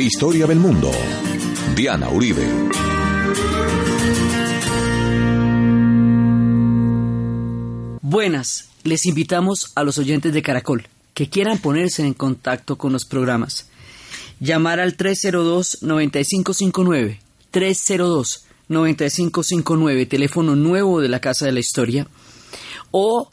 Historia del mundo. Diana Uribe. Buenas, les invitamos a los oyentes de Caracol que quieran ponerse en contacto con los programas. Llamar al 302-9559, 302-9559, teléfono nuevo de la Casa de la Historia, o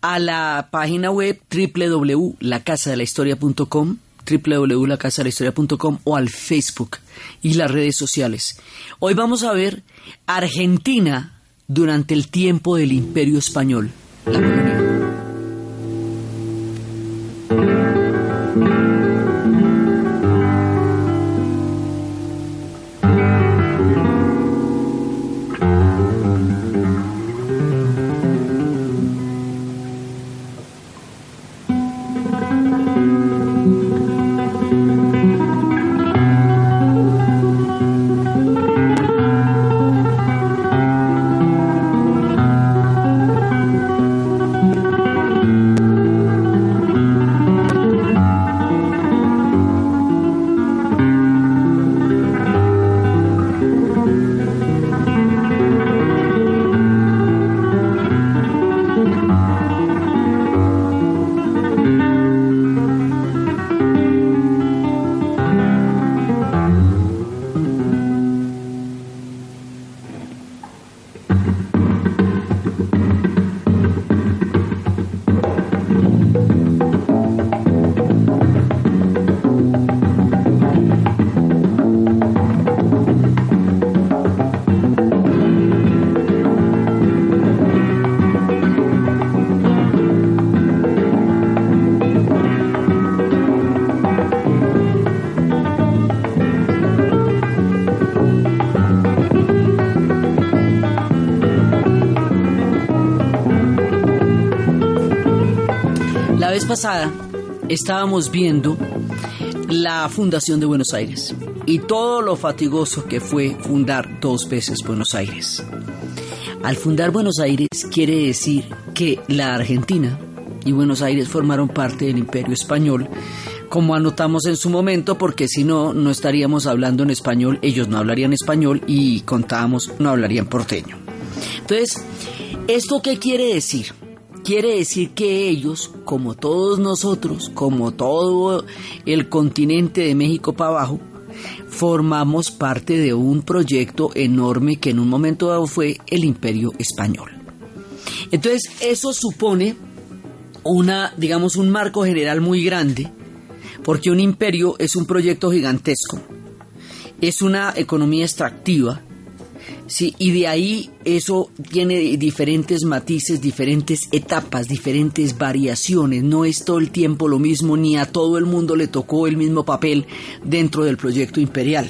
a la página web www.lacasadelahistoria.com www.lacasadelahistoria.com o al Facebook y las redes sociales. Hoy vamos a ver Argentina durante el tiempo del Imperio Español, la colonia. Pasada estábamos viendo la fundación de Buenos Aires y todo lo fatigoso que fue fundar dos veces Buenos Aires. Al fundar Buenos Aires quiere decir que la Argentina y Buenos Aires formaron parte del imperio español, como anotamos en su momento, porque si no, no estaríamos hablando en español, ellos no hablarían español y contábamos, no hablarían porteño. Entonces, ¿esto qué quiere decir? Quiere decir que ellos, como todos nosotros, como todo el continente de México para abajo, formamos parte de un proyecto enorme que en un momento dado fue el imperio español. Entonces, eso supone una, digamos, un marco general muy grande, porque un imperio es un proyecto gigantesco, es una economía extractiva, Sí, y de ahí eso tiene diferentes matices, diferentes etapas, diferentes variaciones. No es todo el tiempo lo mismo, ni a todo el mundo le tocó el mismo papel dentro del proyecto imperial.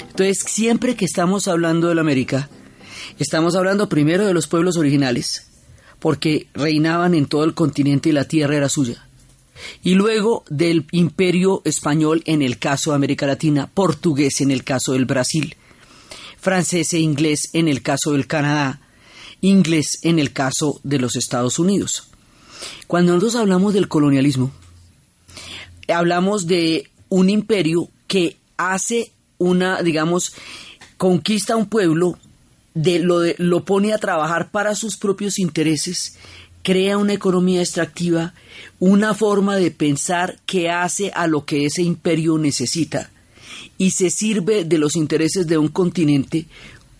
Entonces, siempre que estamos hablando de la América, estamos hablando primero de los pueblos originales, porque reinaban en todo el continente y la tierra era suya. Y luego del imperio español en el caso de América Latina, portugués en el caso del Brasil francés e inglés en el caso del Canadá, inglés en el caso de los Estados Unidos. Cuando nosotros hablamos del colonialismo, hablamos de un imperio que hace una, digamos, conquista a un pueblo, de, lo, de, lo pone a trabajar para sus propios intereses, crea una economía extractiva, una forma de pensar que hace a lo que ese imperio necesita y se sirve de los intereses de un continente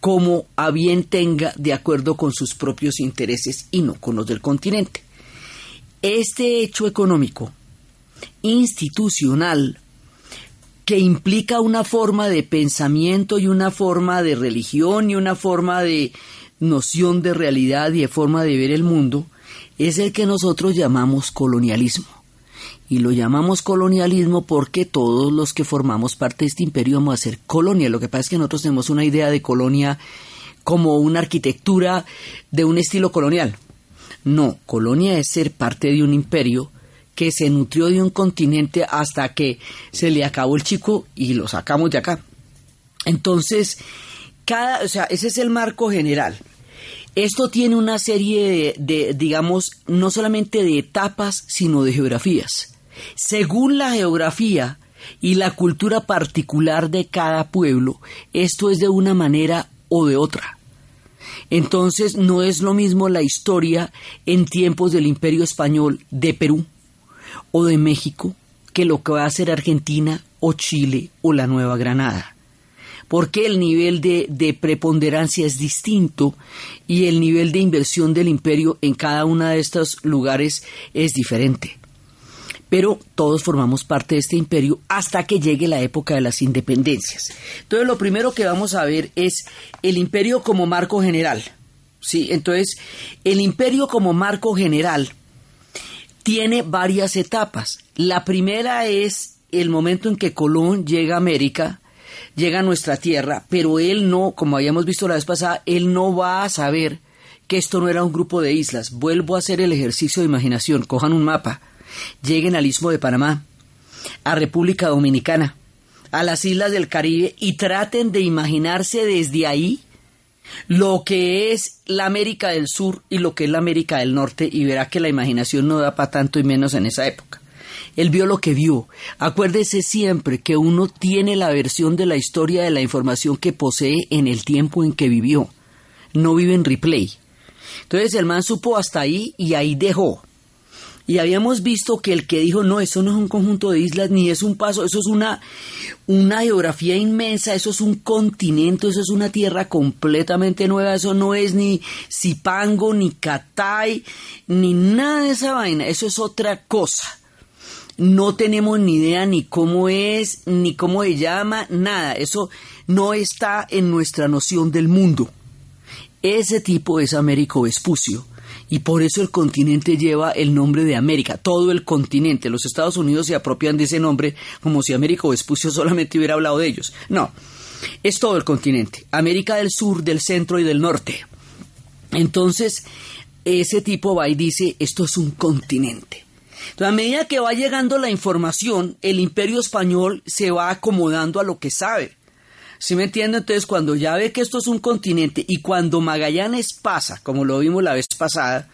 como a bien tenga de acuerdo con sus propios intereses y no con los del continente. Este hecho económico, institucional, que implica una forma de pensamiento y una forma de religión y una forma de noción de realidad y de forma de ver el mundo, es el que nosotros llamamos colonialismo y lo llamamos colonialismo porque todos los que formamos parte de este imperio vamos a ser colonia. Lo que pasa es que nosotros tenemos una idea de colonia como una arquitectura de un estilo colonial. No, colonia es ser parte de un imperio que se nutrió de un continente hasta que se le acabó el chico y lo sacamos de acá. Entonces, cada, o sea, ese es el marco general. Esto tiene una serie de, de digamos, no solamente de etapas, sino de geografías. Según la geografía, y la cultura particular de cada pueblo, esto es de una manera o de otra. Entonces no es lo mismo la historia en tiempos del Imperio Español de Perú o de México que lo que va a ser Argentina o Chile o la Nueva Granada. Porque el nivel de, de, preponderancia es distinto y el nivel de inversión del imperio en cada uno de estos lugares es diferente pero todos formamos parte de este imperio hasta que llegue la época de las independencias. Entonces lo primero que vamos a ver es el imperio como marco general. ¿sí? Entonces, el imperio como marco general tiene varias etapas. La primera es el momento en que Colón llega a América, llega a nuestra tierra, pero él no, como habíamos visto la vez pasada, él no va a saber que esto no era un grupo de islas. Vuelvo a hacer el ejercicio de imaginación. Cojan un mapa lleguen al Istmo de Panamá, a República Dominicana, a las islas del Caribe y traten de imaginarse desde ahí lo que es la América del Sur y lo que es la América del Norte y verá que la imaginación no da para tanto y menos en esa época. Él vio lo que vio. Acuérdese siempre que uno tiene la versión de la historia de la información que posee en el tiempo en que vivió. No vive en replay. Entonces el man supo hasta ahí y ahí dejó. Y habíamos visto que el que dijo, no, eso no es un conjunto de islas, ni es un paso, eso es una, una geografía inmensa, eso es un continente, eso es una tierra completamente nueva, eso no es ni Zipango, ni Catay, ni nada de esa vaina, eso es otra cosa. No tenemos ni idea ni cómo es, ni cómo se llama, nada, eso no está en nuestra noción del mundo. Ese tipo es Américo Vespucio y por eso el continente lleva el nombre de América, todo el continente. Los Estados Unidos se apropian de ese nombre como si Américo Vespucio solamente hubiera hablado de ellos. No, es todo el continente, América del Sur, del Centro y del Norte. Entonces, ese tipo va y dice, esto es un continente. Entonces, a medida que va llegando la información, el imperio español se va acomodando a lo que sabe. ¿Sí me entiende? Entonces, cuando ya ve que esto es un continente y cuando Magallanes pasa, como lo vimos la vez pasada,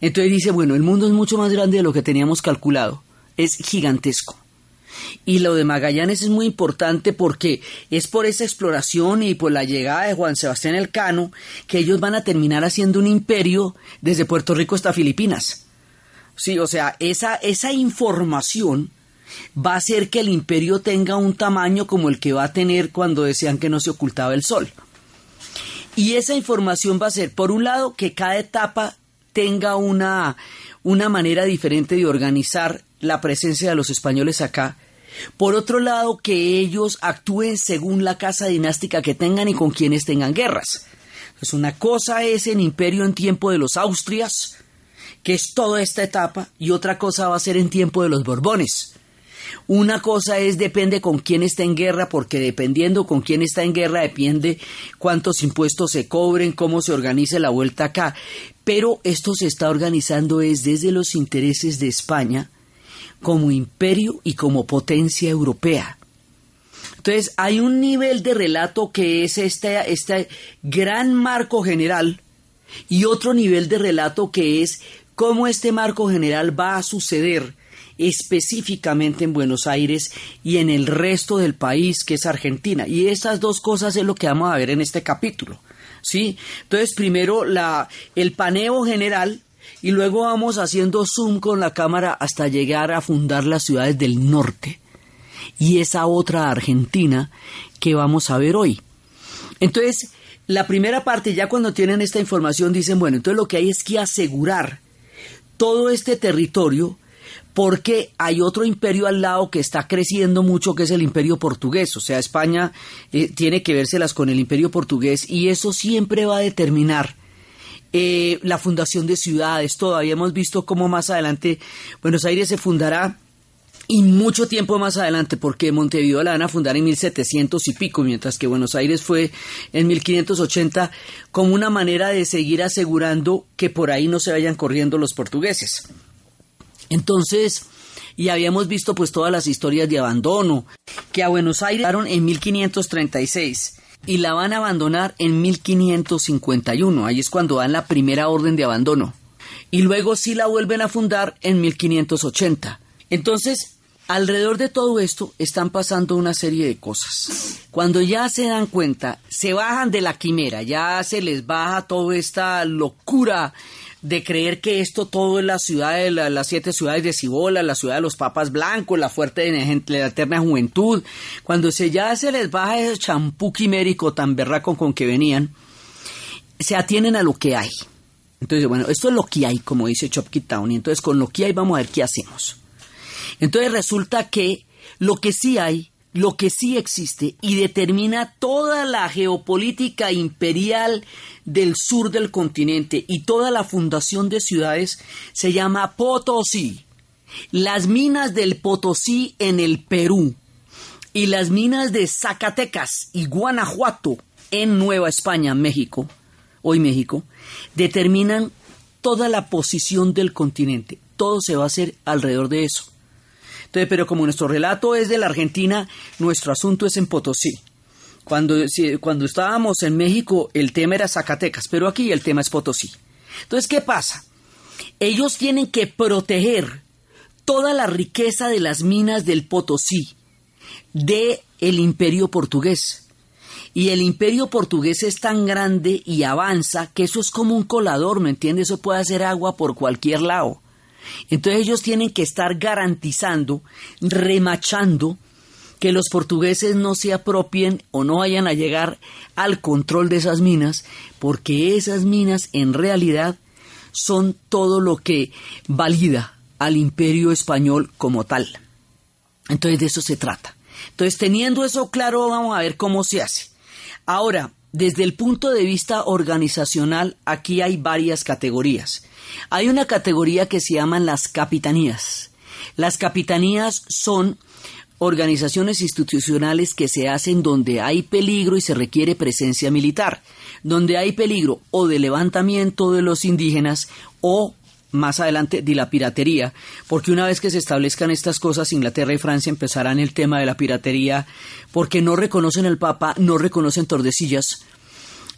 entonces dice, bueno, el mundo es mucho más grande de lo que teníamos calculado. Es gigantesco. Y lo de Magallanes es muy importante porque es por esa exploración y por la llegada de Juan Sebastián Elcano que ellos van a terminar haciendo un imperio desde Puerto Rico hasta Filipinas. Sí, o sea, esa, esa información va a hacer que el imperio tenga un tamaño como el que va a tener cuando decían que no se ocultaba el sol. Y esa información va a ser, por un lado, que cada etapa tenga una, una manera diferente de organizar la presencia de los españoles acá. Por otro lado, que ellos actúen según la casa dinástica que tengan y con quienes tengan guerras. Pues una cosa es el imperio en tiempo de los Austrias, que es toda esta etapa, y otra cosa va a ser en tiempo de los Borbones. Una cosa es depende con quién está en guerra, porque dependiendo con quién está en guerra depende cuántos impuestos se cobren, cómo se organice la vuelta acá. Pero esto se está organizando es desde los intereses de España como imperio y como potencia europea. Entonces hay un nivel de relato que es este, este gran marco general y otro nivel de relato que es cómo este marco general va a suceder específicamente en Buenos Aires y en el resto del país que es Argentina. Y estas dos cosas es lo que vamos a ver en este capítulo. ¿sí? Entonces, primero la, el paneo general y luego vamos haciendo zoom con la cámara hasta llegar a fundar las ciudades del norte y esa otra Argentina que vamos a ver hoy. Entonces, la primera parte, ya cuando tienen esta información, dicen, bueno, entonces lo que hay es que asegurar todo este territorio porque hay otro imperio al lado que está creciendo mucho, que es el imperio portugués. O sea, España eh, tiene que vérselas con el imperio portugués y eso siempre va a determinar eh, la fundación de ciudades. Todavía hemos visto cómo más adelante Buenos Aires se fundará y mucho tiempo más adelante, porque Montevideo la van a fundar en 1700 y pico, mientras que Buenos Aires fue en 1580 como una manera de seguir asegurando que por ahí no se vayan corriendo los portugueses. Entonces, y habíamos visto pues todas las historias de abandono, que a Buenos Aires llegaron en 1536 y la van a abandonar en 1551, ahí es cuando dan la primera orden de abandono. Y luego sí la vuelven a fundar en 1580. Entonces, alrededor de todo esto están pasando una serie de cosas. Cuando ya se dan cuenta, se bajan de la quimera, ya se les baja toda esta locura de creer que esto todo es la ciudad de las siete ciudades de Cibola, la ciudad de los papas blancos, la fuerte de la eterna juventud, cuando se ya se les baja ese champú quimérico tan berraco con que venían, se atienen a lo que hay. Entonces, bueno, esto es lo que hay, como dice Chopkey Town, y entonces con lo que hay vamos a ver qué hacemos. Entonces resulta que lo que sí hay, lo que sí existe y determina toda la geopolítica imperial del sur del continente y toda la fundación de ciudades se llama Potosí. Las minas del Potosí en el Perú y las minas de Zacatecas y Guanajuato en Nueva España, México, hoy México, determinan toda la posición del continente. Todo se va a hacer alrededor de eso pero como nuestro relato es de la Argentina, nuestro asunto es en Potosí. Cuando, cuando estábamos en México, el tema era Zacatecas, pero aquí el tema es Potosí. Entonces, ¿qué pasa? Ellos tienen que proteger toda la riqueza de las minas del Potosí de el imperio portugués. Y el imperio portugués es tan grande y avanza que eso es como un colador, ¿me entiendes? Eso puede hacer agua por cualquier lado. Entonces ellos tienen que estar garantizando, remachando, que los portugueses no se apropien o no vayan a llegar al control de esas minas, porque esas minas en realidad son todo lo que valida al imperio español como tal. Entonces de eso se trata. Entonces teniendo eso claro, vamos a ver cómo se hace. Ahora, desde el punto de vista organizacional, aquí hay varias categorías. Hay una categoría que se llaman las capitanías. Las capitanías son organizaciones institucionales que se hacen donde hay peligro y se requiere presencia militar, donde hay peligro o de levantamiento de los indígenas o más adelante de la piratería, porque una vez que se establezcan estas cosas, Inglaterra y Francia empezarán el tema de la piratería, porque no reconocen al Papa, no reconocen Tordesillas,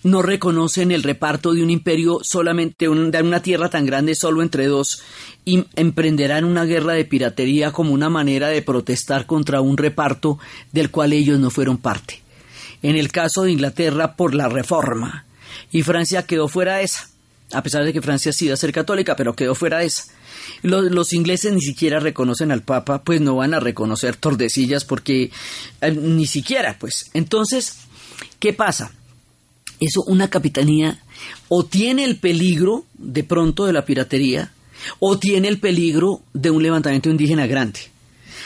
no reconocen el reparto de un imperio solamente de una tierra tan grande solo entre dos y emprenderán una guerra de piratería como una manera de protestar contra un reparto del cual ellos no fueron parte. En el caso de Inglaterra por la reforma y Francia quedó fuera de esa a pesar de que Francia sí va a ser católica, pero quedó fuera de esa. Los, ingleses ni siquiera reconocen al Papa, pues no van a reconocer Tordesillas porque eh, ni siquiera, pues. Entonces, ¿qué pasa? Eso, una capitanía o tiene el peligro de pronto de la piratería o tiene el peligro de un levantamiento indígena grande.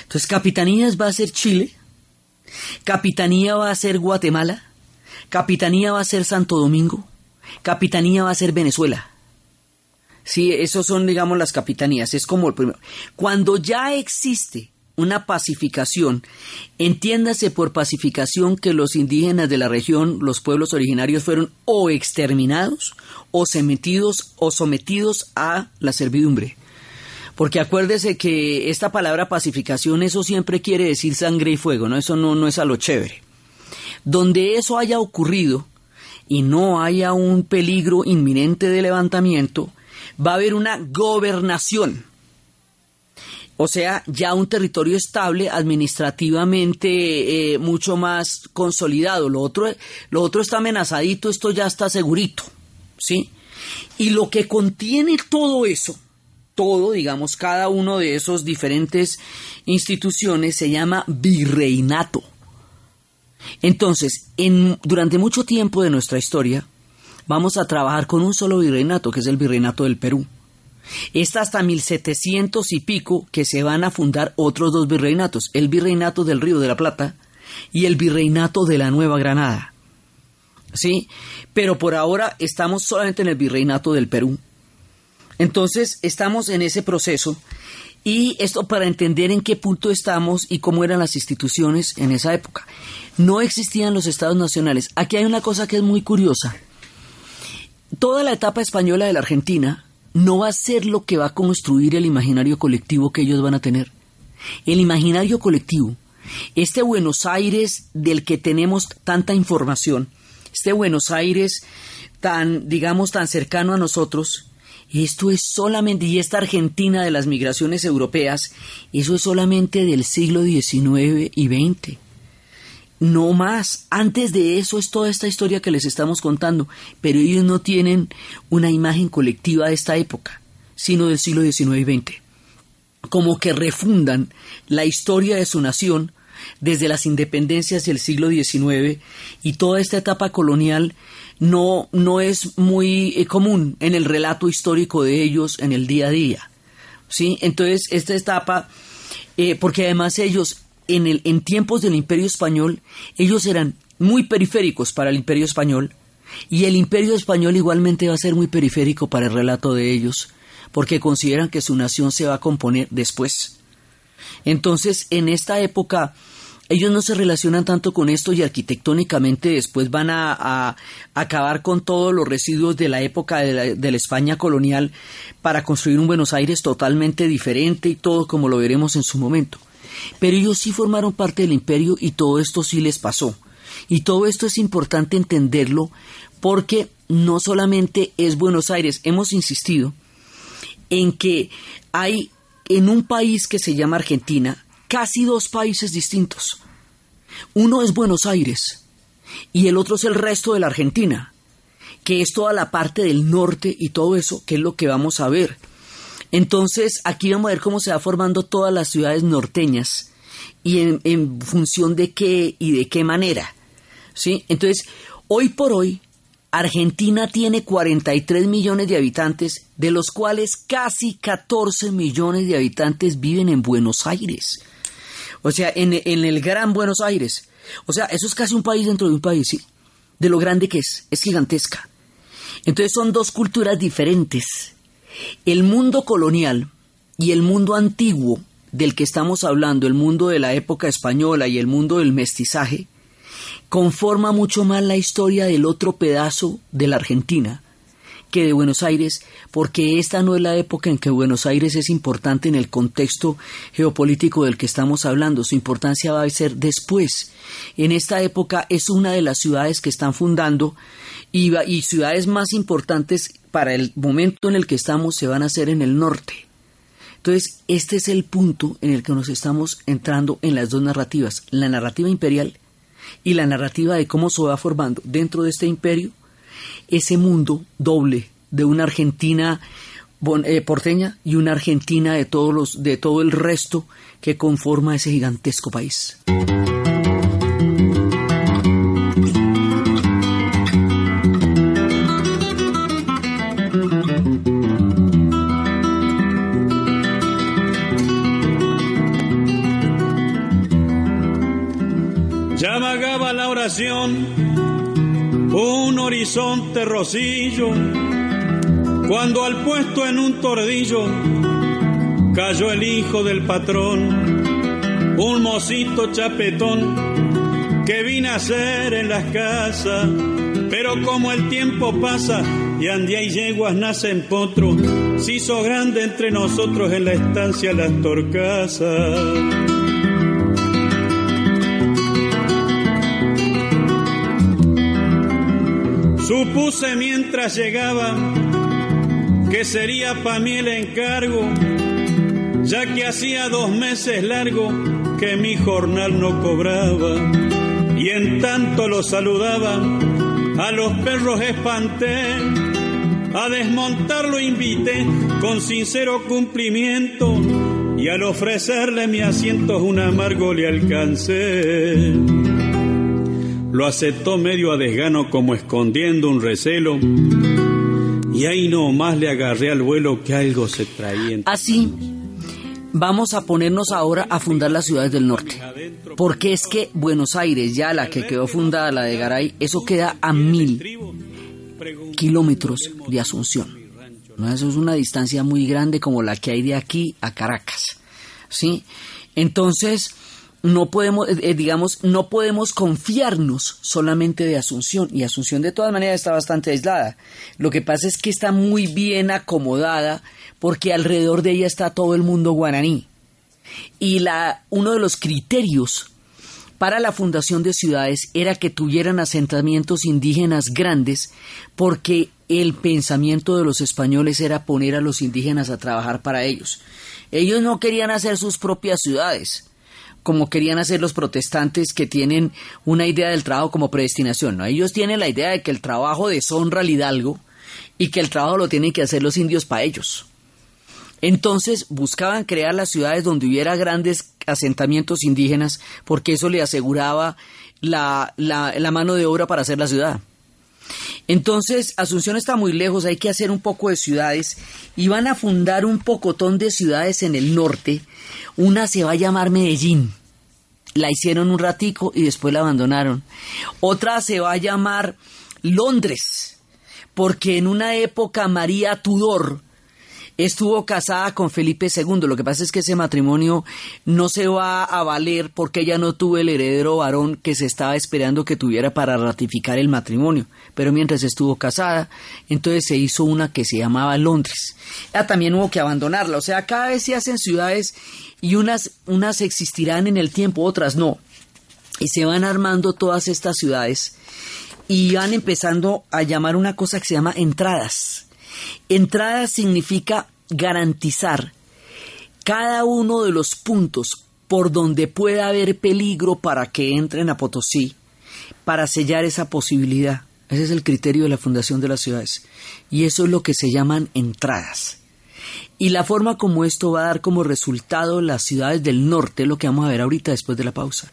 Entonces, capitanías va a ser Chile, capitanía va a ser Guatemala, capitanía va a ser Santo Domingo, Capitanía va a ser Venezuela. Sí, esos son, digamos, las capitanías. Es como el primero. Cuando ya existe una pacificación, entiéndase por pacificación que los indígenas de la región, los pueblos originarios, fueron o exterminados o sometidos o sometidos a la servidumbre. Porque acuérdese que esta palabra pacificación, eso siempre quiere decir sangre y fuego, ¿no? Eso no, no es a lo chévere. Donde eso haya ocurrido, y no haya un peligro inminente de levantamiento, va a haber una gobernación. O sea, ya un territorio estable, administrativamente eh, mucho más consolidado. Lo otro, lo otro está amenazadito, esto ya está segurito. ¿Sí? Y lo que contiene todo eso, todo, digamos, cada uno de esos diferentes instituciones se llama virreinato. Entonces, en, durante mucho tiempo de nuestra historia, vamos a trabajar con un solo virreinato, que es el virreinato del Perú. Está hasta 1700 y pico que se van a fundar otros dos virreinatos, el virreinato del Río de la Plata y el virreinato de la Nueva Granada. ¿Sí? Pero por ahora estamos solamente en el virreinato del Perú. Entonces, estamos en ese proceso y esto para entender en qué punto estamos y cómo eran las instituciones en esa época. No existían los estados nacionales. Aquí hay una cosa que es muy curiosa. Toda la etapa española de la Argentina no va a ser lo que va a construir el imaginario colectivo que ellos van a tener. El imaginario colectivo, este Buenos Aires del que tenemos tanta información, este Buenos Aires tan, digamos, tan cercano a nosotros, Esto es solamente, y esta Argentina de las migraciones europeas, eso es solamente del siglo XIX y XX. No más. Antes de eso es toda esta historia que les estamos contando, pero ellos no tienen una imagen colectiva de esta época, sino del siglo XIX y XX. Como que refundan la historia de su nación desde las independencias del siglo XIX y toda esta etapa colonial no, no es muy eh, común en el relato histórico de ellos en el día a día. ¿sí? Entonces, esta etapa, eh, porque además ellos, en, tiempos del Imperio Español, ellos eran muy periféricos para el Imperio Español, y el Imperio Español igualmente va a ser muy periférico para el relato de ellos, porque consideran que su nación se va a componer después. Entonces, en esta época, ellos no se relacionan tanto con esto y arquitectónicamente después van a, acabar con todos los residuos de la época de la, España colonial para construir un Buenos Aires totalmente diferente y todo como lo veremos en su momento. Pero ellos sí formaron parte del imperio y todo esto sí les pasó. Y todo esto es importante entenderlo porque no solamente es Buenos Aires, hemos insistido en que hay en un país que se llama Argentina, casi dos países distintos. Uno es Buenos Aires y el otro es el resto de la Argentina, que es toda la parte del norte y todo eso, que es lo que vamos a ver. Entonces, aquí vamos a ver cómo se va formando todas las ciudades norteñas y en, función de qué y de qué manera. ¿sí? Entonces, hoy por hoy, Argentina tiene 43 millones de habitantes, de los cuales casi 14 millones de habitantes viven en Buenos Aires. O sea, en, el Gran Buenos Aires. O sea, eso es casi un país dentro de un país, ¿sí? De lo grande que es, es gigantesca. Entonces son dos culturas diferentes. El mundo colonial y el mundo antiguo del que estamos hablando, el mundo de la época española y el mundo del mestizaje, conforma mucho más la historia del otro pedazo de la Argentina, que de Buenos Aires, porque esta no es la época en que Buenos Aires es importante en el contexto geopolítico del que estamos hablando, su importancia va a ser después. En esta época es una de las ciudades que están fundando y, y ciudades más importantes para el momento en el que estamos se van a hacer en el norte. Entonces, este es el punto en el que nos estamos entrando en las dos narrativas, la narrativa imperial y la narrativa de cómo se va formando dentro de este imperio ese mundo doble de una Argentina eh, porteña y una Argentina de todos los de todo el resto que conforma ese gigantesco país. Horizonte rosillo, cuando al puesto en un tordillo cayó el hijo del patrón, un mocito chapetón que vine a ser en las casas, pero como el tiempo pasa y andía y yeguas nacen potro, se hizo grande entre nosotros en la estancia las torcasas. Supuse mientras llegaba que sería pa' mí el encargo, ya que hacía dos meses largo que mi jornal no cobraba. Y en tanto lo saludaba, a los perros espanté, a desmontarlo invité con sincero cumplimiento y al ofrecerle mi asiento un amargo le alcancé. Lo aceptó medio a desgano como escondiendo un recelo. Y ahí nomás le agarré al vuelo que algo se traía. Así, vamos a ponernos ahora a fundar las ciudades del norte. Porque es que Buenos Aires, ya la que quedó fundada, la de Garay, eso queda a mil kilómetros de Asunción. ¿no? Eso es una distancia muy grande como la que hay de aquí a Caracas. ¿sí? Entonces, no podemos, eh, eh, digamos, no podemos confiarnos solamente de Asunción, y Asunción de todas maneras está bastante aislada. Lo que pasa es que está muy bien acomodada porque alrededor de ella está todo el mundo guaraní. Y la, uno de los criterios para la fundación de ciudades era que tuvieran asentamientos indígenas grandes porque el pensamiento de los españoles era poner a los indígenas a trabajar para ellos. Ellos no querían hacer sus propias ciudades, como querían hacer los protestantes que tienen una idea del trabajo como predestinación. ¿no? Ellos tienen la idea de que el trabajo deshonra al hidalgo y que el trabajo lo tienen que hacer los indios para ellos. Entonces buscaban crear las ciudades donde hubiera grandes asentamientos indígenas porque eso le aseguraba la, la mano de obra para hacer la ciudad. Entonces, Asunción está muy lejos, hay que hacer un poco de ciudades y van a fundar un pocotón de ciudades en el norte. Una se va a llamar Medellín. La hicieron un ratico y después la abandonaron. Otra se va a llamar Londres, porque en una época María Tudor, estuvo casada con Felipe II. Lo que pasa es que ese matrimonio no se va a valer porque ella no tuvo el heredero varón que se estaba esperando que tuviera para ratificar el matrimonio. Pero mientras estuvo casada, entonces se hizo una que se llamaba Londres. Ya también hubo que abandonarla. O sea, cada vez se hacen ciudades y unas, unas existirán en el tiempo, otras no. Y se van armando todas estas ciudades y van empezando a llamar una cosa que se llama entradas Entrada significa garantizar cada uno de los puntos por donde pueda haber peligro para que entren a Potosí, para sellar esa posibilidad. Ese es el criterio de la fundación de las ciudades. Y eso es lo que se llaman entradas. Y la forma como esto va a dar como resultado las ciudades del norte, lo que vamos a ver ahorita después de la pausa.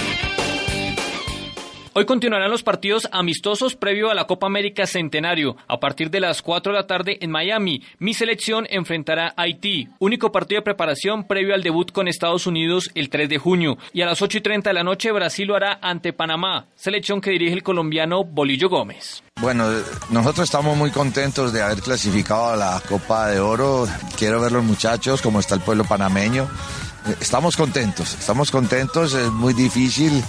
Hoy continuarán los partidos amistosos previo a la Copa América Centenario. A partir de las 4 de la tarde en Miami, mi selección enfrentará a Haití. Único partido de preparación previo al debut con Estados Unidos el 3 de junio. Y a las 8 y 30 de la noche Brasil lo hará ante Panamá, selección que dirige el colombiano Bolillo Gómez. Bueno, nosotros estamos muy contentos de haber clasificado a la Copa de Oro. Quiero ver los muchachos, cómo está el pueblo panameño. Estamos contentos, estamos contentos, es muy difícil,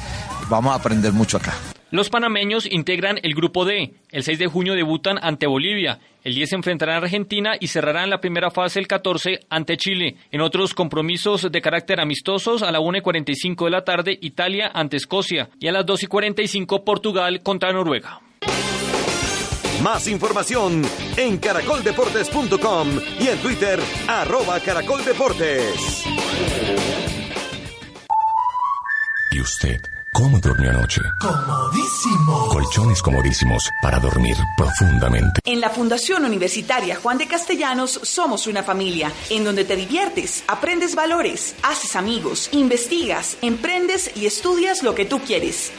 vamos a aprender mucho acá. Los panameños integran el grupo D. El 6 de junio debutan ante Bolivia. El 10 se enfrentarán a Argentina y cerrarán la primera fase el 14 ante Chile. En otros compromisos de carácter amistosos, a la 1 y 45 de la tarde, Italia ante Escocia. Y a las 2 y 45, Portugal contra Noruega. Más información en caracoldeportes.com y en Twitter, arroba caracoldeportes. ¿Y usted? ¿Cómo durmió anoche? Comodísimo. Colchones comodísimos para dormir profundamente. En la Fundación Universitaria Juan de Castellanos somos una familia en donde te diviertes, aprendes valores, haces amigos, investigas, emprendes y estudias lo que tú quieres.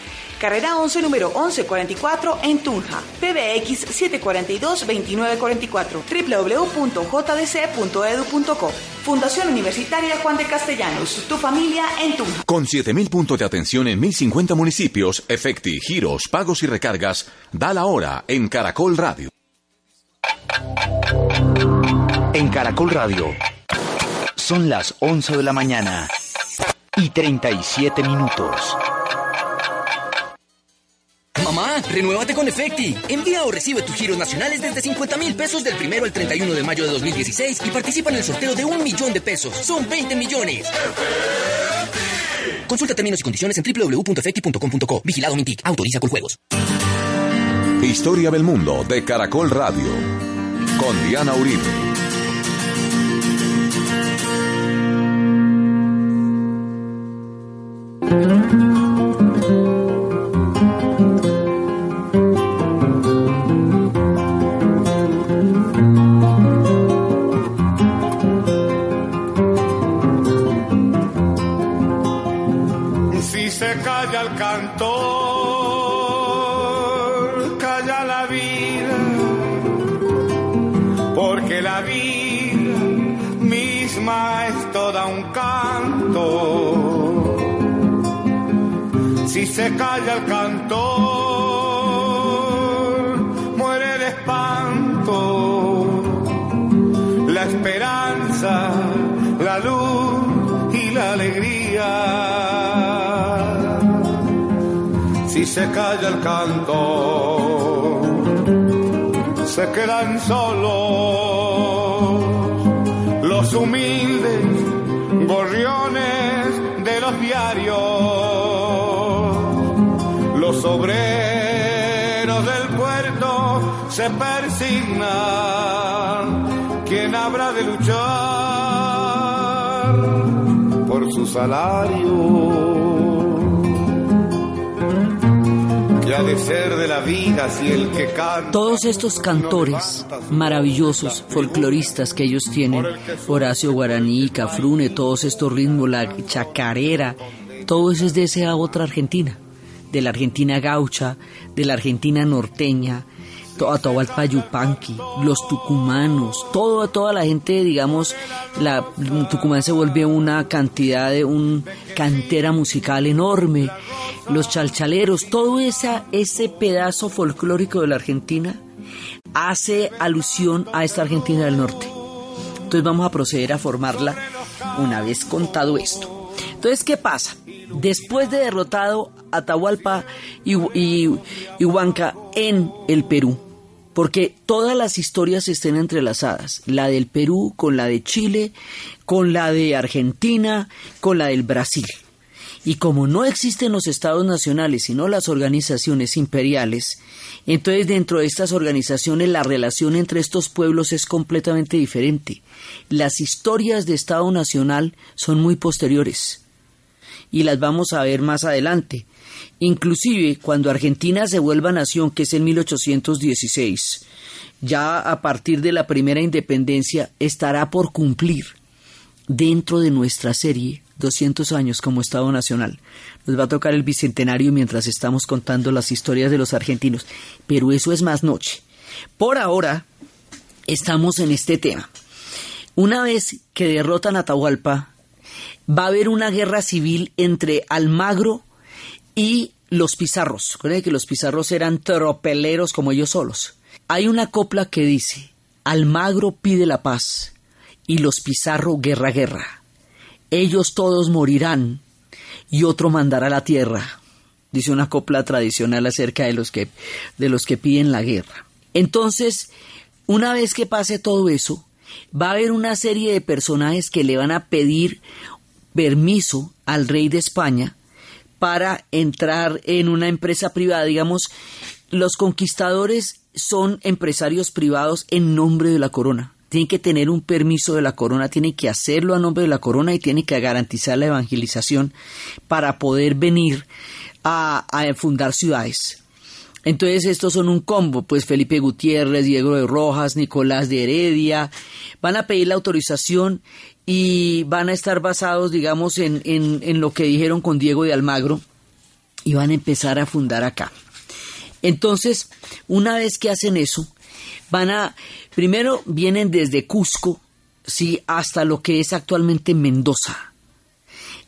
Carrera 11, número 1144 en Tunja. PBX 742-2944, www.jdc.edu.co. Fundación Universitaria Juan de Castellanos, tu familia en Tunja. Con 7.000 puntos de atención en 1.050 municipios, Efecti, giros, pagos y recargas, da la hora en Caracol Radio. En Caracol Radio son las 11 de la mañana y 37 minutos. Mamá, renuévate con Efecti. Envía o recibe tus giros nacionales desde 50 mil pesos del primero al 31 de mayo de 2016 y participa en el sorteo de un millón de pesos. Son 20 millones. Consulta términos y condiciones en www.efecti.com.co. Vigilado Mintic. Autoriza con juegos. Historia del mundo de Caracol Radio. Con Diana Uribe. Se calla el cantor, muere de espanto la esperanza, la luz y la alegría. Si se calla el canto, se quedan solos los humildes gorriones de los diarios, los obreros del puerto se persignan. ¿Quién habrá de luchar por su salario? De ser de la vida si el que canta. Todos estos cantores maravillosos, folcloristas que ellos tienen, Horacio Guaraní, Cafrune, todos estos ritmos, la chacarera, todo eso es de esa otra Argentina, de la Argentina gaucha, de la Argentina norteña, to- Atahualpa Yupanqui, los tucumanos, todo, toda la gente, digamos, la Tucumán se vuelve una cantidad de un cantera musical enorme, los chalchaleros, todo esa, ese pedazo folclórico de la Argentina hace alusión a esta Argentina del norte. Entonces vamos a proceder a formarla una vez contado esto. Entonces, ¿qué pasa? Después de derrotado Atahualpa y, y, y Huanca en el Perú, porque todas las historias estén entrelazadas, la del Perú con la de Chile, con la de Argentina, con la del Brasil. Y como no existen los estados nacionales, sino las organizaciones imperiales, entonces dentro de estas organizaciones la relación entre estos pueblos es completamente diferente. Las historias de Estado Nacional son muy posteriores y las vamos a ver más adelante. Inclusive cuando Argentina se vuelva nación, que es en 1816, ya a partir de la primera independencia estará por cumplir dentro de nuestra serie 200 años como Estado Nacional. Nos va a tocar el bicentenario mientras estamos contando las historias de los argentinos, pero eso es más noche. Por ahora estamos en este tema. Una vez que derrotan a Atahualpa, va a haber una guerra civil entre Almagro y los pizarros. Recuerden que los pizarros eran tropeleros como ellos solos. Hay una copla que dice, Almagro pide la paz y los pizarro guerra, guerra. Ellos todos morirán y otro mandará la tierra. Dice una copla tradicional acerca de los que, de los que piden la guerra. Entonces, una vez que pase todo eso, va a haber una serie de personajes que le van a pedir permiso al rey de España para entrar en una empresa privada. Digamos, los conquistadores son empresarios privados en nombre de la corona. Tienen que tener un permiso de la corona, tienen que hacerlo a nombre de la corona y tienen que garantizar la evangelización para poder venir a, fundar ciudades. Entonces estos son un combo, pues Felipe Gutiérrez, Diego de Rojas, Nicolás de Heredia, van a pedir la autorización y van a estar basados, digamos, en, en, en lo que dijeron con Diego de Almagro, y van a empezar a fundar acá. Entonces, una vez que hacen eso, van a, primero vienen desde Cusco, sí, hasta lo que es actualmente Mendoza.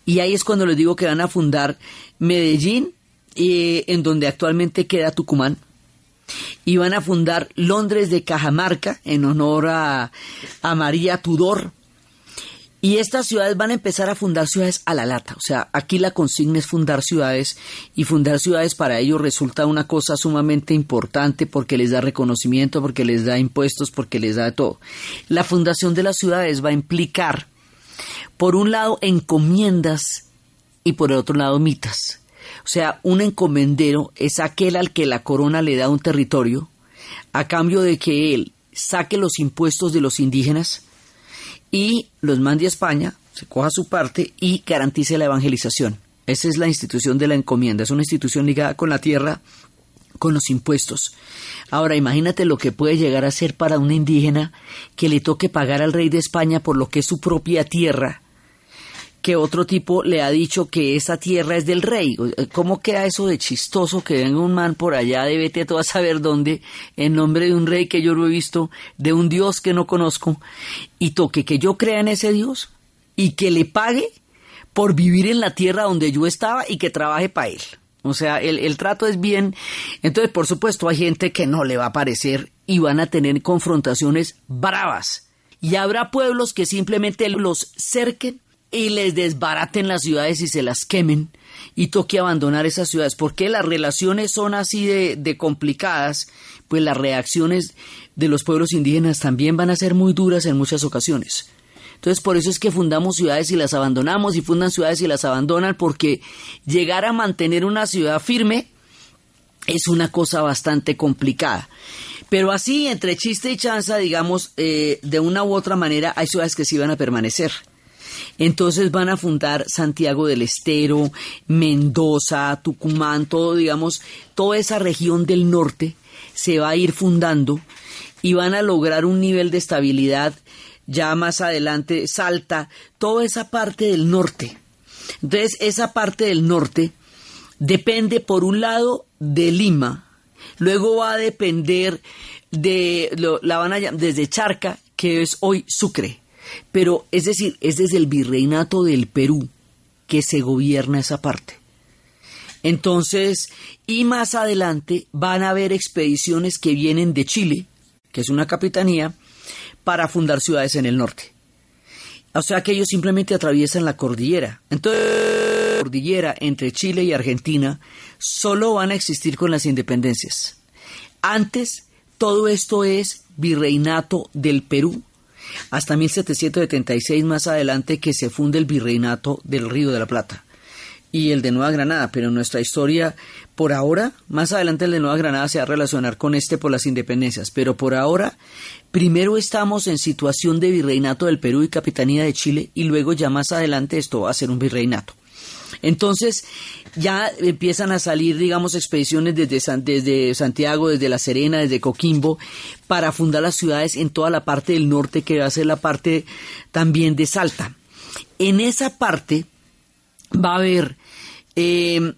Y ahí es cuando les digo que van a fundar Medellín, eh, en donde actualmente queda Tucumán. Y van a fundar Londres de Cajamarca, en honor a, a María Tudor, y estas ciudades van a empezar a fundar ciudades a la lata. O sea, aquí la consigna es fundar ciudades y fundar ciudades para ellos resulta una cosa sumamente importante porque les da reconocimiento, porque les da impuestos, porque les da todo. La fundación de las ciudades va a implicar, por un lado, encomiendas y por el otro lado, mitas. O sea, un encomendero es aquel al que la corona le da un territorio a cambio de que él saque los impuestos de los indígenas, y los mande a España, se coja su parte y garantice la evangelización. Esa es la institución de la encomienda, es una institución ligada con la tierra, con los impuestos. Ahora, imagínate lo que puede llegar a ser para un indígena que le toque pagar al rey de España por lo que es su propia tierra que otro tipo le ha dicho que esa tierra es del rey. ¿Cómo queda eso de chistoso que venga un man por allá de vete a a saber dónde, en nombre de un rey que yo no he visto, de un dios que no conozco, y toque que yo crea en ese dios y que le pague por vivir en la tierra donde yo estaba y que trabaje para él? O sea, el, el trato es bien. Entonces, por supuesto, hay gente que no le va a parecer y van a tener confrontaciones bravas. Y habrá pueblos que simplemente los cerquen y les desbaraten las ciudades y se las quemen y toque abandonar esas ciudades. porque las relaciones son así de, complicadas? Pues las reacciones de los pueblos indígenas también van a ser muy duras en muchas ocasiones. Entonces por eso es que fundamos ciudades y las abandonamos y fundan ciudades y las abandonan porque llegar a mantener una ciudad firme es una cosa bastante complicada. Pero así, entre chiste y chanza, digamos, eh, de una u otra manera, hay ciudades que sí van a permanecer. Entonces van a fundar Santiago del Estero, Mendoza, Tucumán, todo, digamos, toda esa región del norte se va a ir fundando y van a lograr un nivel de estabilidad ya más adelante, Salta, toda esa parte del norte. Entonces, esa parte del norte depende, por un lado, de Lima, luego va a depender de, la van a desde Charca, que es hoy Sucre. Pero es decir, es desde el virreinato del Perú que se gobierna esa parte. Entonces, y más adelante van a haber expediciones que vienen de Chile, que es una capitanía, para fundar ciudades en el norte. O sea que ellos simplemente atraviesan la cordillera. Entonces, la cordillera entre Chile y Argentina solo van a existir con las independencias. Antes, todo esto es virreinato del Perú hasta 1776 más adelante que se funde el virreinato del Río de la Plata y el de Nueva Granada, pero nuestra historia por ahora, más adelante el de Nueva Granada se va a relacionar con este por las independencias, pero por ahora primero estamos en situación de virreinato del Perú y capitanía de Chile y luego ya más adelante esto va a ser un virreinato. Entonces, ya empiezan a salir, digamos, expediciones desde, desde Santiago, desde La Serena, desde Coquimbo, para fundar las ciudades en toda la parte del norte, que va a ser la parte también de Salta. En esa parte va a haber eh,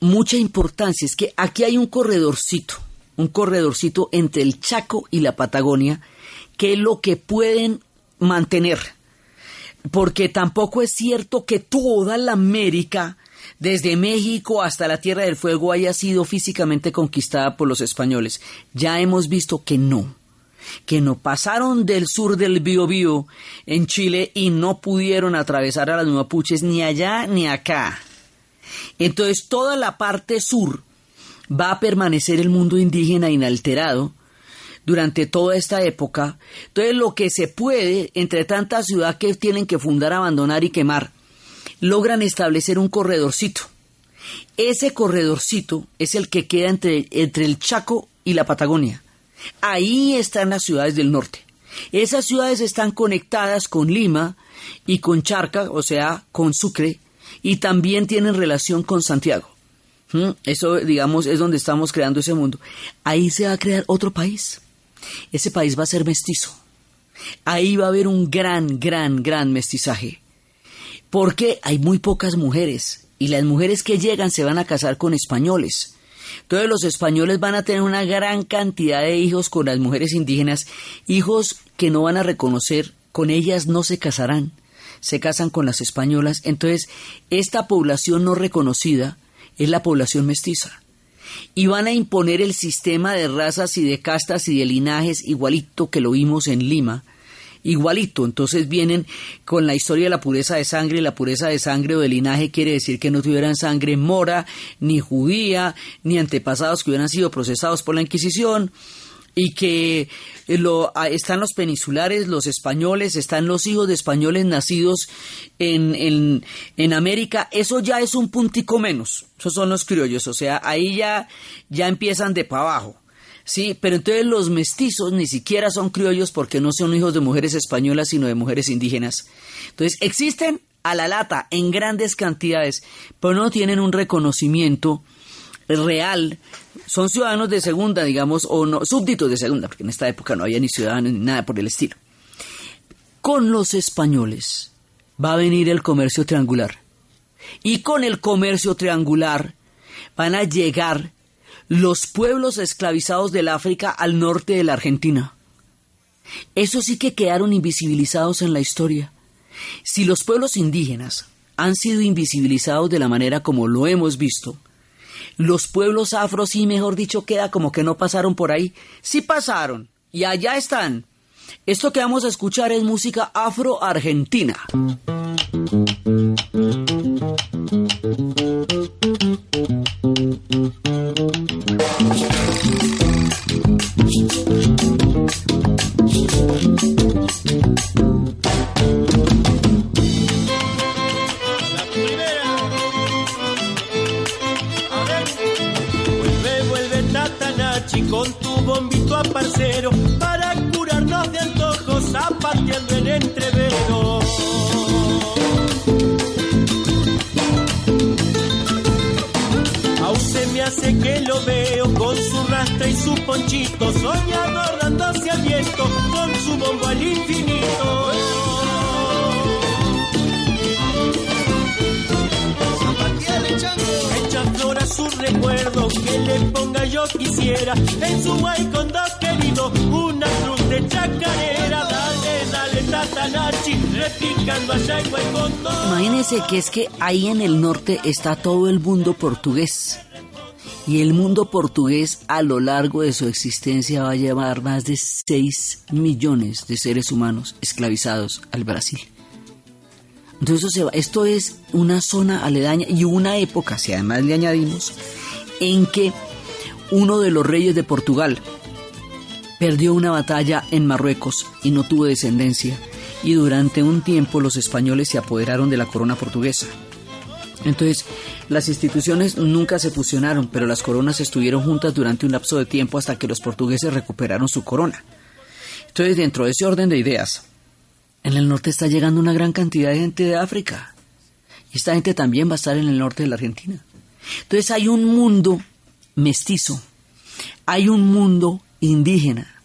mucha importancia, es que aquí hay un corredorcito, un corredorcito entre el Chaco y la Patagonia, que es lo que pueden mantener porque tampoco es cierto que toda la América, desde México hasta la Tierra del Fuego, haya sido físicamente conquistada por los españoles. Ya hemos visto que no, que no pasaron del sur del Biobío en Chile y no pudieron atravesar a los mapuches ni allá ni acá. Entonces toda la parte sur va a permanecer el mundo indígena inalterado durante toda esta época. Entonces, lo que se puede, entre tanta ciudad que tienen que fundar, abandonar y quemar, logran establecer un corredorcito. Ese corredorcito es el que queda entre, entre el Chaco y la Patagonia. Ahí están las ciudades del norte. Esas ciudades están conectadas con Lima y con Charca, o sea, con Sucre, y también tienen relación con Santiago. ¿Mm? Eso, digamos, es donde estamos creando ese mundo. Ahí se va a crear otro país ese país va a ser mestizo. Ahí va a haber un gran, gran, gran mestizaje. Porque hay muy pocas mujeres y las mujeres que llegan se van a casar con españoles. Entonces los españoles van a tener una gran cantidad de hijos con las mujeres indígenas, hijos que no van a reconocer, con ellas no se casarán, se casan con las españolas. Entonces esta población no reconocida es la población mestiza. Y van a imponer el sistema de razas y de castas y de linajes igualito que lo vimos en Lima, igualito. Entonces vienen con la historia de la pureza de sangre, y la pureza de sangre o de linaje quiere decir que no tuvieran sangre mora, ni judía, ni antepasados que hubieran sido procesados por la Inquisición, y que eh, lo, ah, están los peninsulares, los españoles, están los hijos de españoles nacidos en, en, en América, eso ya es un puntico menos, esos son los criollos, o sea, ahí ya, ya empiezan de para abajo. Sí, pero entonces los mestizos ni siquiera son criollos porque no son hijos de mujeres españolas, sino de mujeres indígenas. Entonces existen a la lata en grandes cantidades, pero no tienen un reconocimiento real. Son ciudadanos de segunda, digamos, o no, súbditos de segunda, porque en esta época no había ni ciudadanos ni nada por el estilo. Con los españoles va a venir el comercio triangular. Y con el comercio triangular van a llegar los pueblos esclavizados del África al norte de la Argentina. Esos sí que quedaron invisibilizados en la historia. Si los pueblos indígenas han sido invisibilizados de la manera como lo hemos visto, los pueblos afro sí, mejor dicho, queda como que no pasaron por ahí. Sí pasaron, y allá están. Esto que vamos a escuchar es música afro-argentina. Con tu bombito a parcero para curarnos de antojos zapateando en entrevero. Aún se me hace que lo veo con su rastra y su ponchito, soñador dándose al viento con su bombo al infinito. Echa flor a su recuerdo Imagínense que es que ahí en el norte está todo el mundo portugués. Y el mundo portugués a lo largo de su existencia va a llevar más de 6 millones de seres humanos esclavizados al Brasil. Entonces esto es una zona aledaña y una época, si además le añadimos, en que uno de los reyes de Portugal perdió una batalla en Marruecos y no tuvo descendencia, y durante un tiempo los españoles se apoderaron de la corona portuguesa. Entonces, las instituciones nunca se fusionaron, pero las coronas estuvieron juntas durante un lapso de tiempo hasta que los portugueses recuperaron su corona. Entonces, dentro de ese orden de ideas, en el norte está llegando una gran cantidad de gente de África. Y esta gente también va a estar en el norte de la Argentina. Entonces hay un mundo mestizo, hay un mundo indígena,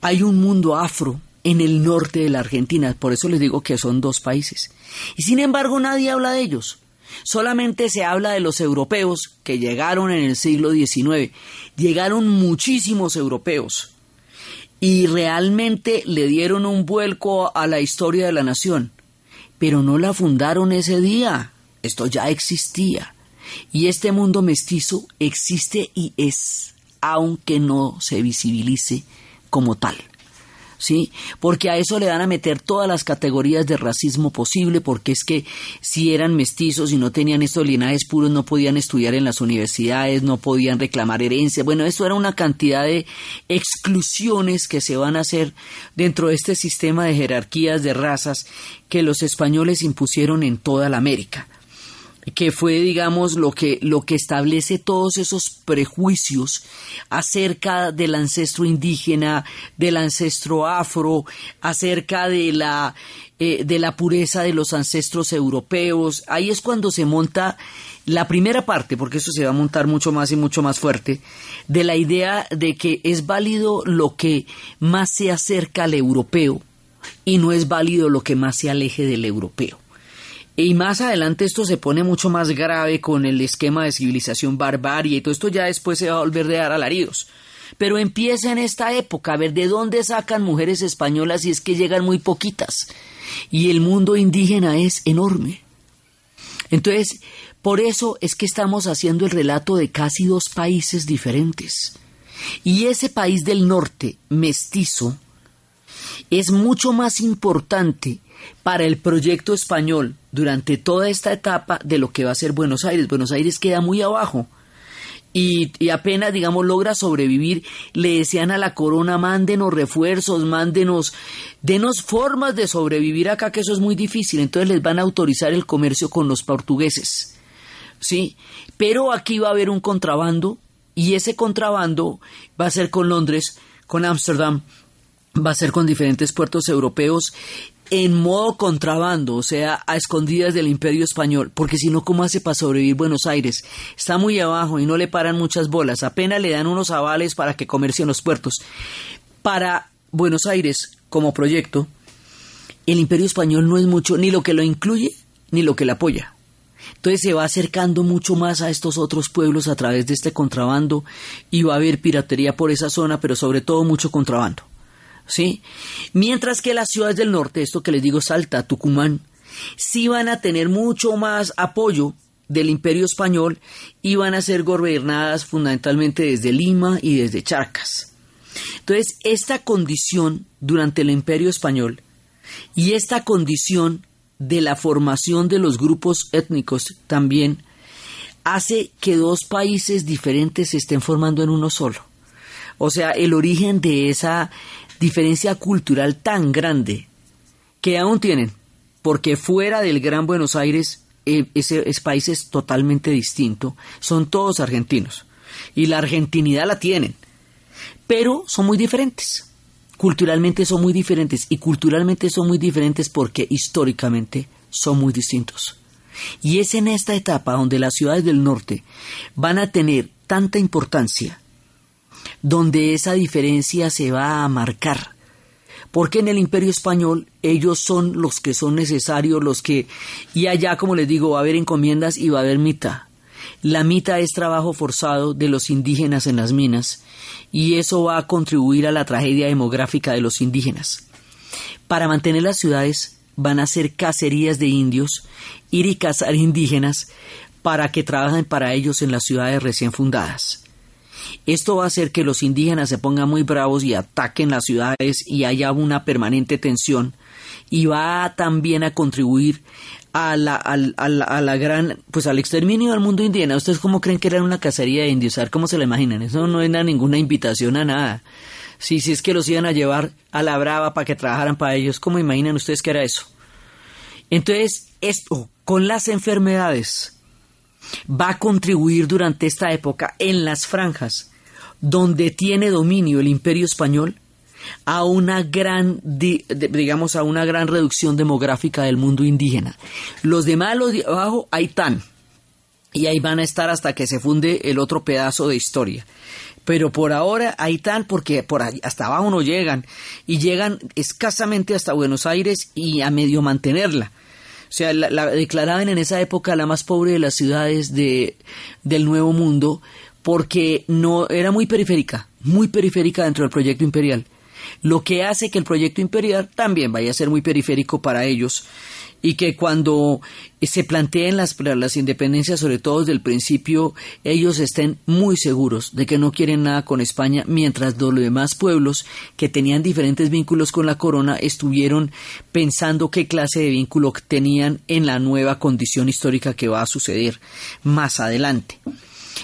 hay un mundo afro en el norte de la Argentina. Por eso les digo que son dos países. Y sin embargo nadie habla de ellos. Solamente se habla de los europeos que llegaron en el siglo XIX. Llegaron muchísimos europeos y realmente le dieron un vuelco a la historia de la nación, pero no la fundaron ese día, esto ya existía. Y este mundo mestizo existe y es, aunque no se visibilice como tal. ¿sí? Porque a eso le van a meter todas las categorías de racismo posible, porque es que si eran mestizos y no tenían estos linajes puros, no podían estudiar en las universidades, no podían reclamar herencia. Bueno, eso era una cantidad de exclusiones que se van a hacer dentro de este sistema de jerarquías de razas que los españoles impusieron en toda la América que fue, digamos, lo que, lo que establece todos esos prejuicios acerca del ancestro indígena, del ancestro afro, acerca de la, eh, de la pureza de los ancestros europeos. Ahí es cuando se monta la primera parte, porque eso se va a montar mucho más y mucho más fuerte, de la idea de que es válido lo que más se acerca al europeo y no es válido lo que más se aleje del europeo. Y más adelante esto se pone mucho más grave con el esquema de civilización barbarie y todo esto ya después se va a volver de dar alaridos. Pero empieza en esta época a ver de dónde sacan mujeres españolas y es que llegan muy poquitas. Y el mundo indígena es enorme. Entonces, por eso es que estamos haciendo el relato de casi dos países diferentes. Y ese país del norte, mestizo, es mucho más importante para el proyecto español durante toda esta etapa de lo que va a ser Buenos Aires. Buenos Aires queda muy abajo. Y, apenas, digamos, logra sobrevivir, le decían a la corona, mándenos refuerzos, mándenos, denos formas de sobrevivir acá, que eso es muy difícil. Entonces les van a autorizar el comercio con los portugueses. ¿Sí? Pero aquí va a haber un contrabando, y ese contrabando va a ser con Londres, con Ámsterdam, va a ser con diferentes puertos europeos en modo contrabando, o sea, a escondidas del imperio español, porque si no, ¿cómo hace para sobrevivir Buenos Aires? Está muy abajo y no le paran muchas bolas, apenas le dan unos avales para que comercie en los puertos. Para Buenos Aires, como proyecto, el imperio español no es mucho ni lo que lo incluye ni lo que le apoya. Entonces se va acercando mucho más a estos otros pueblos a través de este contrabando y va a haber piratería por esa zona, pero sobre todo mucho contrabando. ¿Sí? Mientras que las ciudades del norte, esto que les digo, Salta, Tucumán, sí van a tener mucho más apoyo del imperio español y van a ser gobernadas fundamentalmente desde Lima y desde Charcas. Entonces, esta condición durante el imperio español y esta condición de la formación de los grupos étnicos también hace que dos países diferentes se estén formando en uno solo. O sea, el origen de esa diferencia cultural tan grande que aún tienen, porque fuera del Gran Buenos Aires eh, ese, país es totalmente distinto, son todos argentinos y la argentinidad la tienen, pero son muy diferentes. Culturalmente son muy diferentes y culturalmente son muy diferentes porque históricamente son muy distintos. Y es en esta etapa donde las ciudades del norte van a tener tanta importancia donde esa diferencia se va a marcar. Porque en el imperio español ellos son los que son necesarios, los que... Y allá, como les digo, va a haber encomiendas y va a haber mita. La mita es trabajo forzado de los indígenas en las minas y eso va a contribuir a la tragedia demográfica de los indígenas. Para mantener las ciudades van a ser cacerías de indios, ir y cazar indígenas para que trabajen para ellos en las ciudades recién fundadas. Esto va a hacer que los indígenas se pongan muy bravos y ataquen las ciudades y haya una permanente tensión y va también a contribuir a la, a, la, gran, pues al exterminio del mundo indígena. ¿Ustedes cómo creen que era una cacería de indios? Cómo se lo imaginan. Eso no era ninguna invitación a nada. Si es que los iban a llevar a la brava para que trabajaran para ellos, ¿cómo imaginan ustedes que era eso? Entonces, esto, con las enfermedades, va a contribuir durante esta época en las franjas donde tiene dominio el imperio español a una gran, digamos, a una gran reducción demográfica del mundo indígena. Los demás, los de abajo, ahí están. Y ahí van a estar hasta que se funde el otro pedazo de historia. Pero por ahora ahí están porque por ahí, hasta abajo no llegan. Y llegan escasamente hasta Buenos Aires y a medio mantenerla. O sea, la, declaraban en esa época la más pobre de las ciudades de, del Nuevo Mundo porque no era muy periférica, muy periférica dentro del proyecto imperial. Lo que hace que el proyecto imperial también vaya a ser muy periférico para ellos y que cuando se planteen las, las independencias, sobre todo desde el principio, ellos estén muy seguros de que no quieren nada con España, mientras los demás pueblos que tenían diferentes vínculos con la corona estuvieron pensando qué clase de vínculo tenían en la nueva condición histórica que va a suceder más adelante.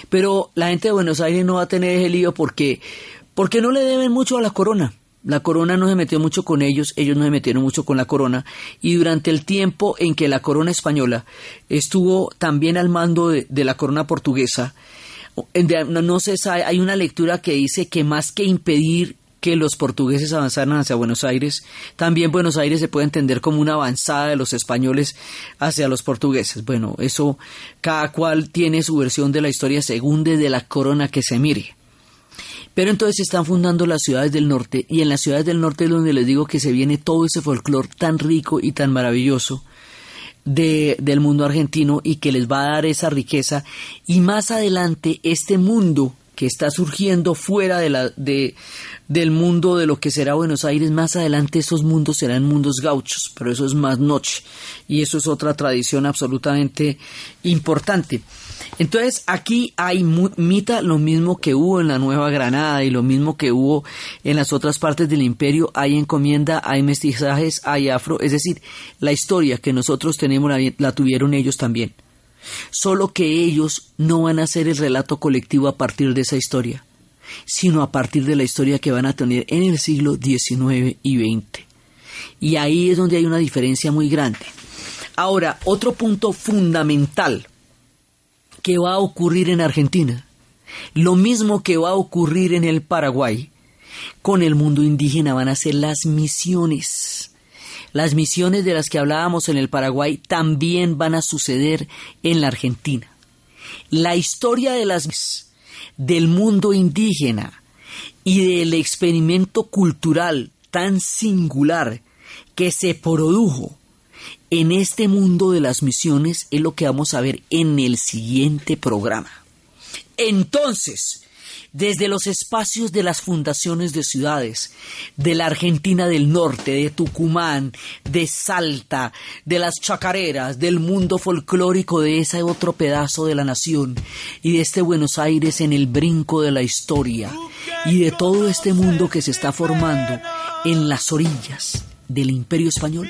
Pero la gente de Buenos Aires no va a tener ese lío porque, porque no le deben mucho a la corona. La corona no se metió mucho con ellos, ellos no se metieron mucho con la corona, y durante el tiempo en que la corona española estuvo también al mando de, la corona portuguesa, no, no se sabe, hay una lectura que dice que más que impedir que los portugueses avanzaran hacia Buenos Aires, también Buenos Aires se puede entender como una avanzada de los españoles hacia los portugueses. Bueno, eso cada cual tiene su versión de la historia según desde la corona que se mire. Pero entonces se están fundando las ciudades del norte y en las ciudades del norte es donde les digo que se viene todo ese folclore tan rico y tan maravilloso de, del mundo argentino y que les va a dar esa riqueza. Y más adelante, este mundo que está surgiendo fuera de la, de, del mundo de lo que será Buenos Aires, más adelante esos mundos serán mundos gauchos, pero eso es más noche y eso es otra tradición absolutamente importante. Entonces aquí hay mita lo mismo que hubo en la Nueva Granada y lo mismo que hubo en las otras partes del imperio, hay encomienda, hay mestizajes, hay afro, es decir, la historia que nosotros tenemos la tuvieron ellos también solo que ellos no van a hacer el relato colectivo a partir de esa historia, sino a partir de la historia que van a tener en el siglo XIX y XX. Y ahí es donde hay una diferencia muy grande. Ahora, otro punto fundamental que va a ocurrir en Argentina, lo mismo que va a ocurrir en el Paraguay, con el mundo indígena van a ser las misiones. Las misiones de las que hablábamos en el Paraguay también van a suceder en la Argentina. La historia de las del mundo indígena y del experimento cultural tan singular que se produjo en este mundo de las misiones es lo que vamos a ver en el siguiente programa. Entonces, desde los espacios de las fundaciones de ciudades, de la Argentina del Norte, de Tucumán, de Salta, de las chacareras, del mundo folclórico de ese otro pedazo de la nación y de este Buenos Aires en el brinco de la historia y de todo este mundo que se está formando en las orillas del Imperio Español,